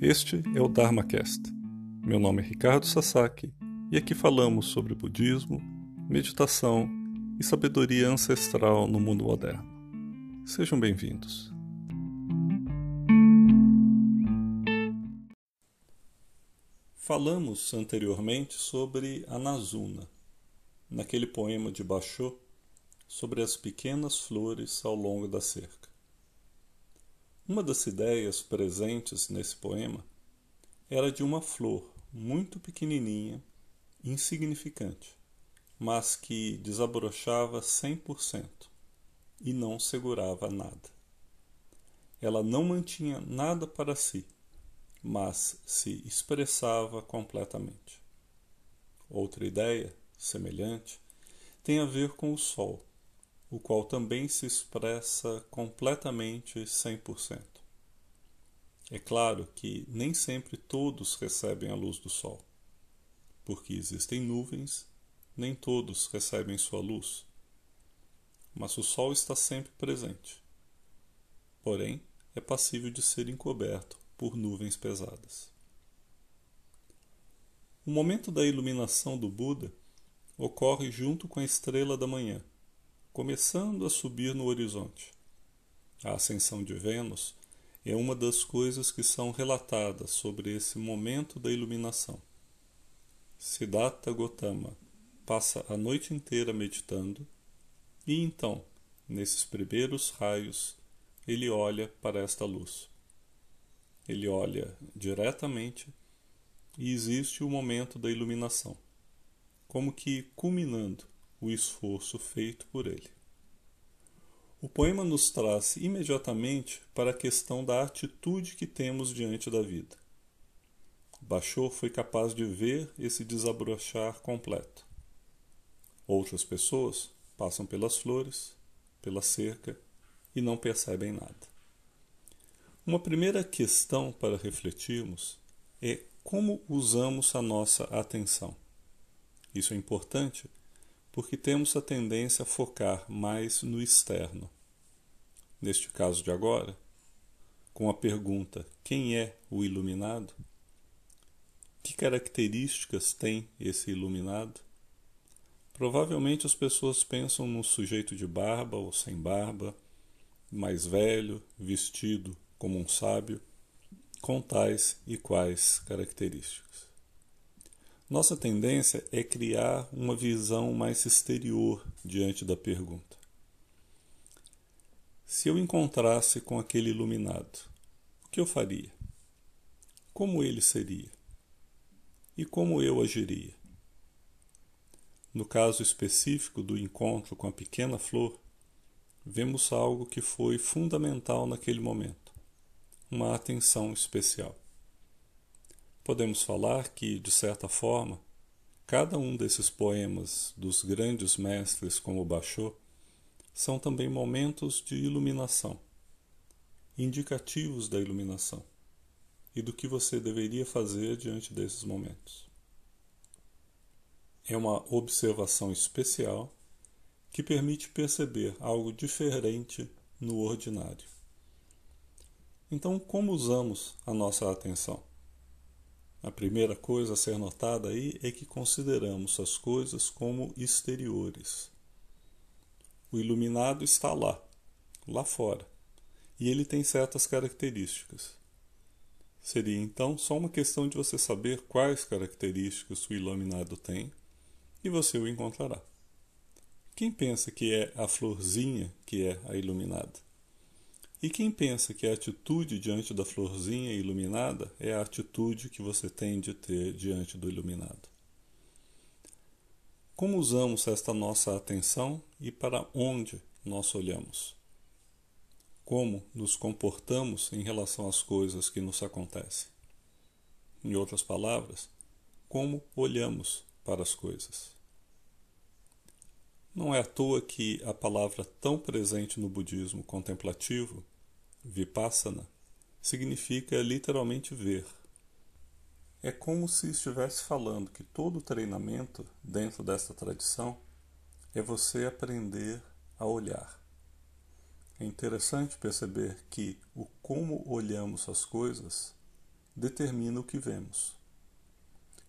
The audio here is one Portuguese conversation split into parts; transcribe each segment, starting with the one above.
Este é o DharmaCast. Meu nome é Ricardo Sasaki e aqui falamos sobre budismo, meditação e sabedoria ancestral no mundo moderno. Sejam bem-vindos. Falamos anteriormente sobre a Nazuna, naquele poema de Basho sobre as pequenas flores ao longo da cerca. Uma das ideias presentes nesse poema era de uma flor muito pequenininha, insignificante, mas que desabrochava 100% e não segurava nada. Ela não mantinha nada para si, mas se expressava completamente. Outra ideia, semelhante, tem a ver com o Sol o qual também se expressa completamente 100%. É claro que nem sempre todos recebem a luz do Sol, porque existem nuvens, nem todos recebem sua luz. Mas o Sol está sempre presente. Porém, é passível de ser encoberto por nuvens pesadas. O momento da iluminação do Buda ocorre junto com a estrela da manhã começando a subir no horizonte. A ascensão de Vênus é uma das coisas que são relatadas sobre esse momento da iluminação. Siddhartha Gautama passa a noite inteira meditando e então, nesses primeiros raios, ele olha para esta luz. Ele olha diretamente e existe o momento da iluminação, como que culminando o esforço feito por ele. O poema nos traz imediatamente para a questão da atitude que temos diante da vida. Bachot foi capaz de ver esse desabrochar completo. Outras pessoas passam pelas flores, pela cerca e não percebem nada. Uma primeira questão para refletirmos é como usamos a nossa atenção. Isso é importante porque temos a tendência a focar mais no externo. Neste caso de agora, com a pergunta: quem é o iluminado? Que características tem esse iluminado? Provavelmente as pessoas pensam num sujeito de barba ou sem barba, mais velho, vestido como um sábio, com tais e quais características. Nossa tendência é criar uma visão mais exterior diante da pergunta. Se eu encontrasse com aquele iluminado, o que eu faria? Como ele seria? E como eu agiria? No caso específico do encontro com a pequena flor, vemos algo que foi fundamental naquele momento: uma atenção especial podemos falar que, de certa forma, cada um desses poemas dos grandes mestres como Bachot são também momentos de iluminação, indicativos da iluminação e do que você deveria fazer diante desses momentos. É uma observação especial que permite perceber algo diferente no ordinário. Então, como usamos a nossa atenção? A primeira coisa a ser notada aí é que consideramos as coisas como exteriores. O iluminado está lá, lá fora, e ele tem certas características. Seria então só uma questão de você saber quais características o iluminado tem e você o encontrará. Quem pensa que é a florzinha que é a iluminada? E quem pensa que a atitude diante da florzinha iluminada é a atitude que você tem de ter diante do iluminado? Como usamos esta nossa atenção e para onde nós olhamos? Como nos comportamos em relação às coisas que nos acontecem? Em outras palavras, como olhamos para as coisas? Não é à toa que a palavra tão presente no budismo contemplativo Vipassana significa literalmente ver. É como se estivesse falando que todo treinamento dentro desta tradição é você aprender a olhar. É interessante perceber que o como olhamos as coisas determina o que vemos.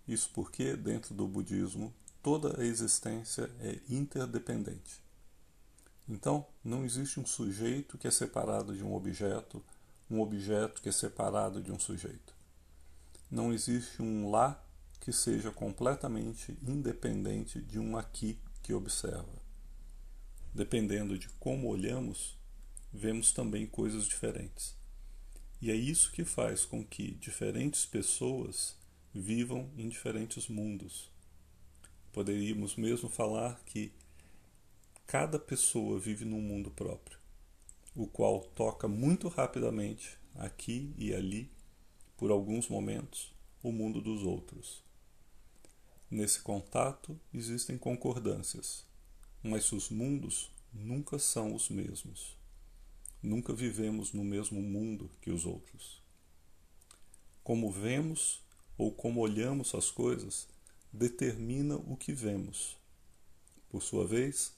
Isso porque, dentro do budismo, toda a existência é interdependente. Então, não existe um sujeito que é separado de um objeto, um objeto que é separado de um sujeito. Não existe um lá que seja completamente independente de um aqui que observa. Dependendo de como olhamos, vemos também coisas diferentes. E é isso que faz com que diferentes pessoas vivam em diferentes mundos. Poderíamos mesmo falar que cada pessoa vive num mundo próprio, o qual toca muito rapidamente, aqui e ali, por alguns momentos, o mundo dos outros. Nesse contato existem concordâncias, mas os mundos nunca são os mesmos. Nunca vivemos no mesmo mundo que os outros. Como vemos ou como olhamos as coisas determina o que vemos. Por sua vez,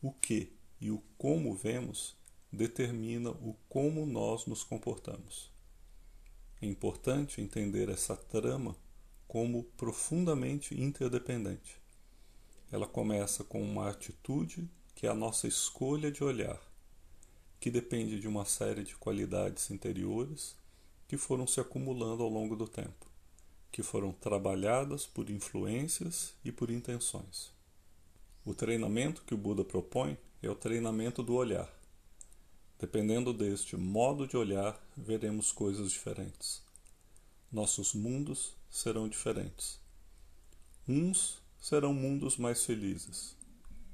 o que e o como vemos determina o como nós nos comportamos. É importante entender essa trama como profundamente interdependente. Ela começa com uma atitude que é a nossa escolha de olhar, que depende de uma série de qualidades interiores que foram se acumulando ao longo do tempo, que foram trabalhadas por influências e por intenções. O treinamento que o Buda propõe é o treinamento do olhar. Dependendo deste modo de olhar, veremos coisas diferentes. Nossos mundos serão diferentes. Uns serão mundos mais felizes,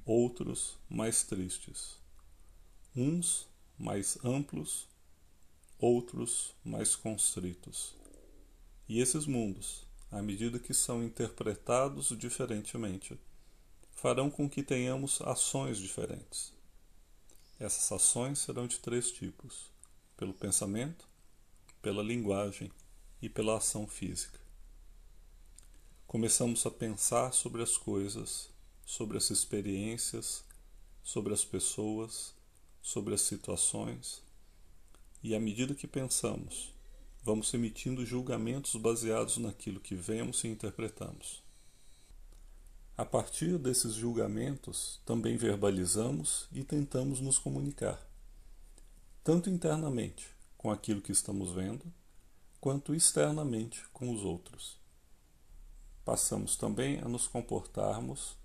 outros mais tristes. Uns mais amplos, outros mais constritos. E esses mundos, à medida que são interpretados diferentemente, farão com que tenhamos ações diferentes. Essas ações serão de três tipos: pelo pensamento, pela linguagem e pela ação física. Começamos a pensar sobre as coisas, sobre as experiências, sobre as pessoas, sobre as situações, e à medida que pensamos, vamos emitindo julgamentos baseados naquilo que vemos e interpretamos. A partir desses julgamentos, também verbalizamos e tentamos nos comunicar, tanto internamente com aquilo que estamos vendo, quanto externamente com os outros. Passamos também a nos comportarmos,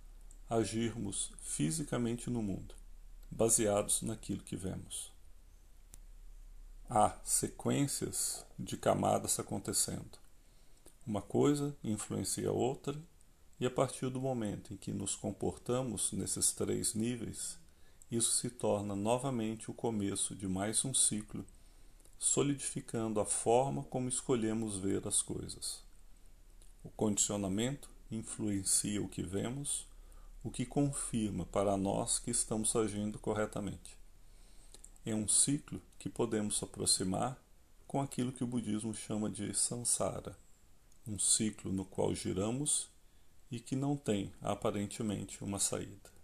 agirmos fisicamente no mundo, baseados naquilo que vemos. Há sequências de camadas acontecendo. Uma coisa influencia a outra, e a partir do momento em que nos comportamos nesses três níveis, isso se torna novamente o começo de mais um ciclo solidificando a forma como escolhemos ver as coisas. O condicionamento influencia o que vemos, o que confirma para nós que estamos agindo corretamente. É um ciclo que podemos aproximar com aquilo que o budismo chama de samsara, um ciclo no qual giramos e que não tem aparentemente uma saída.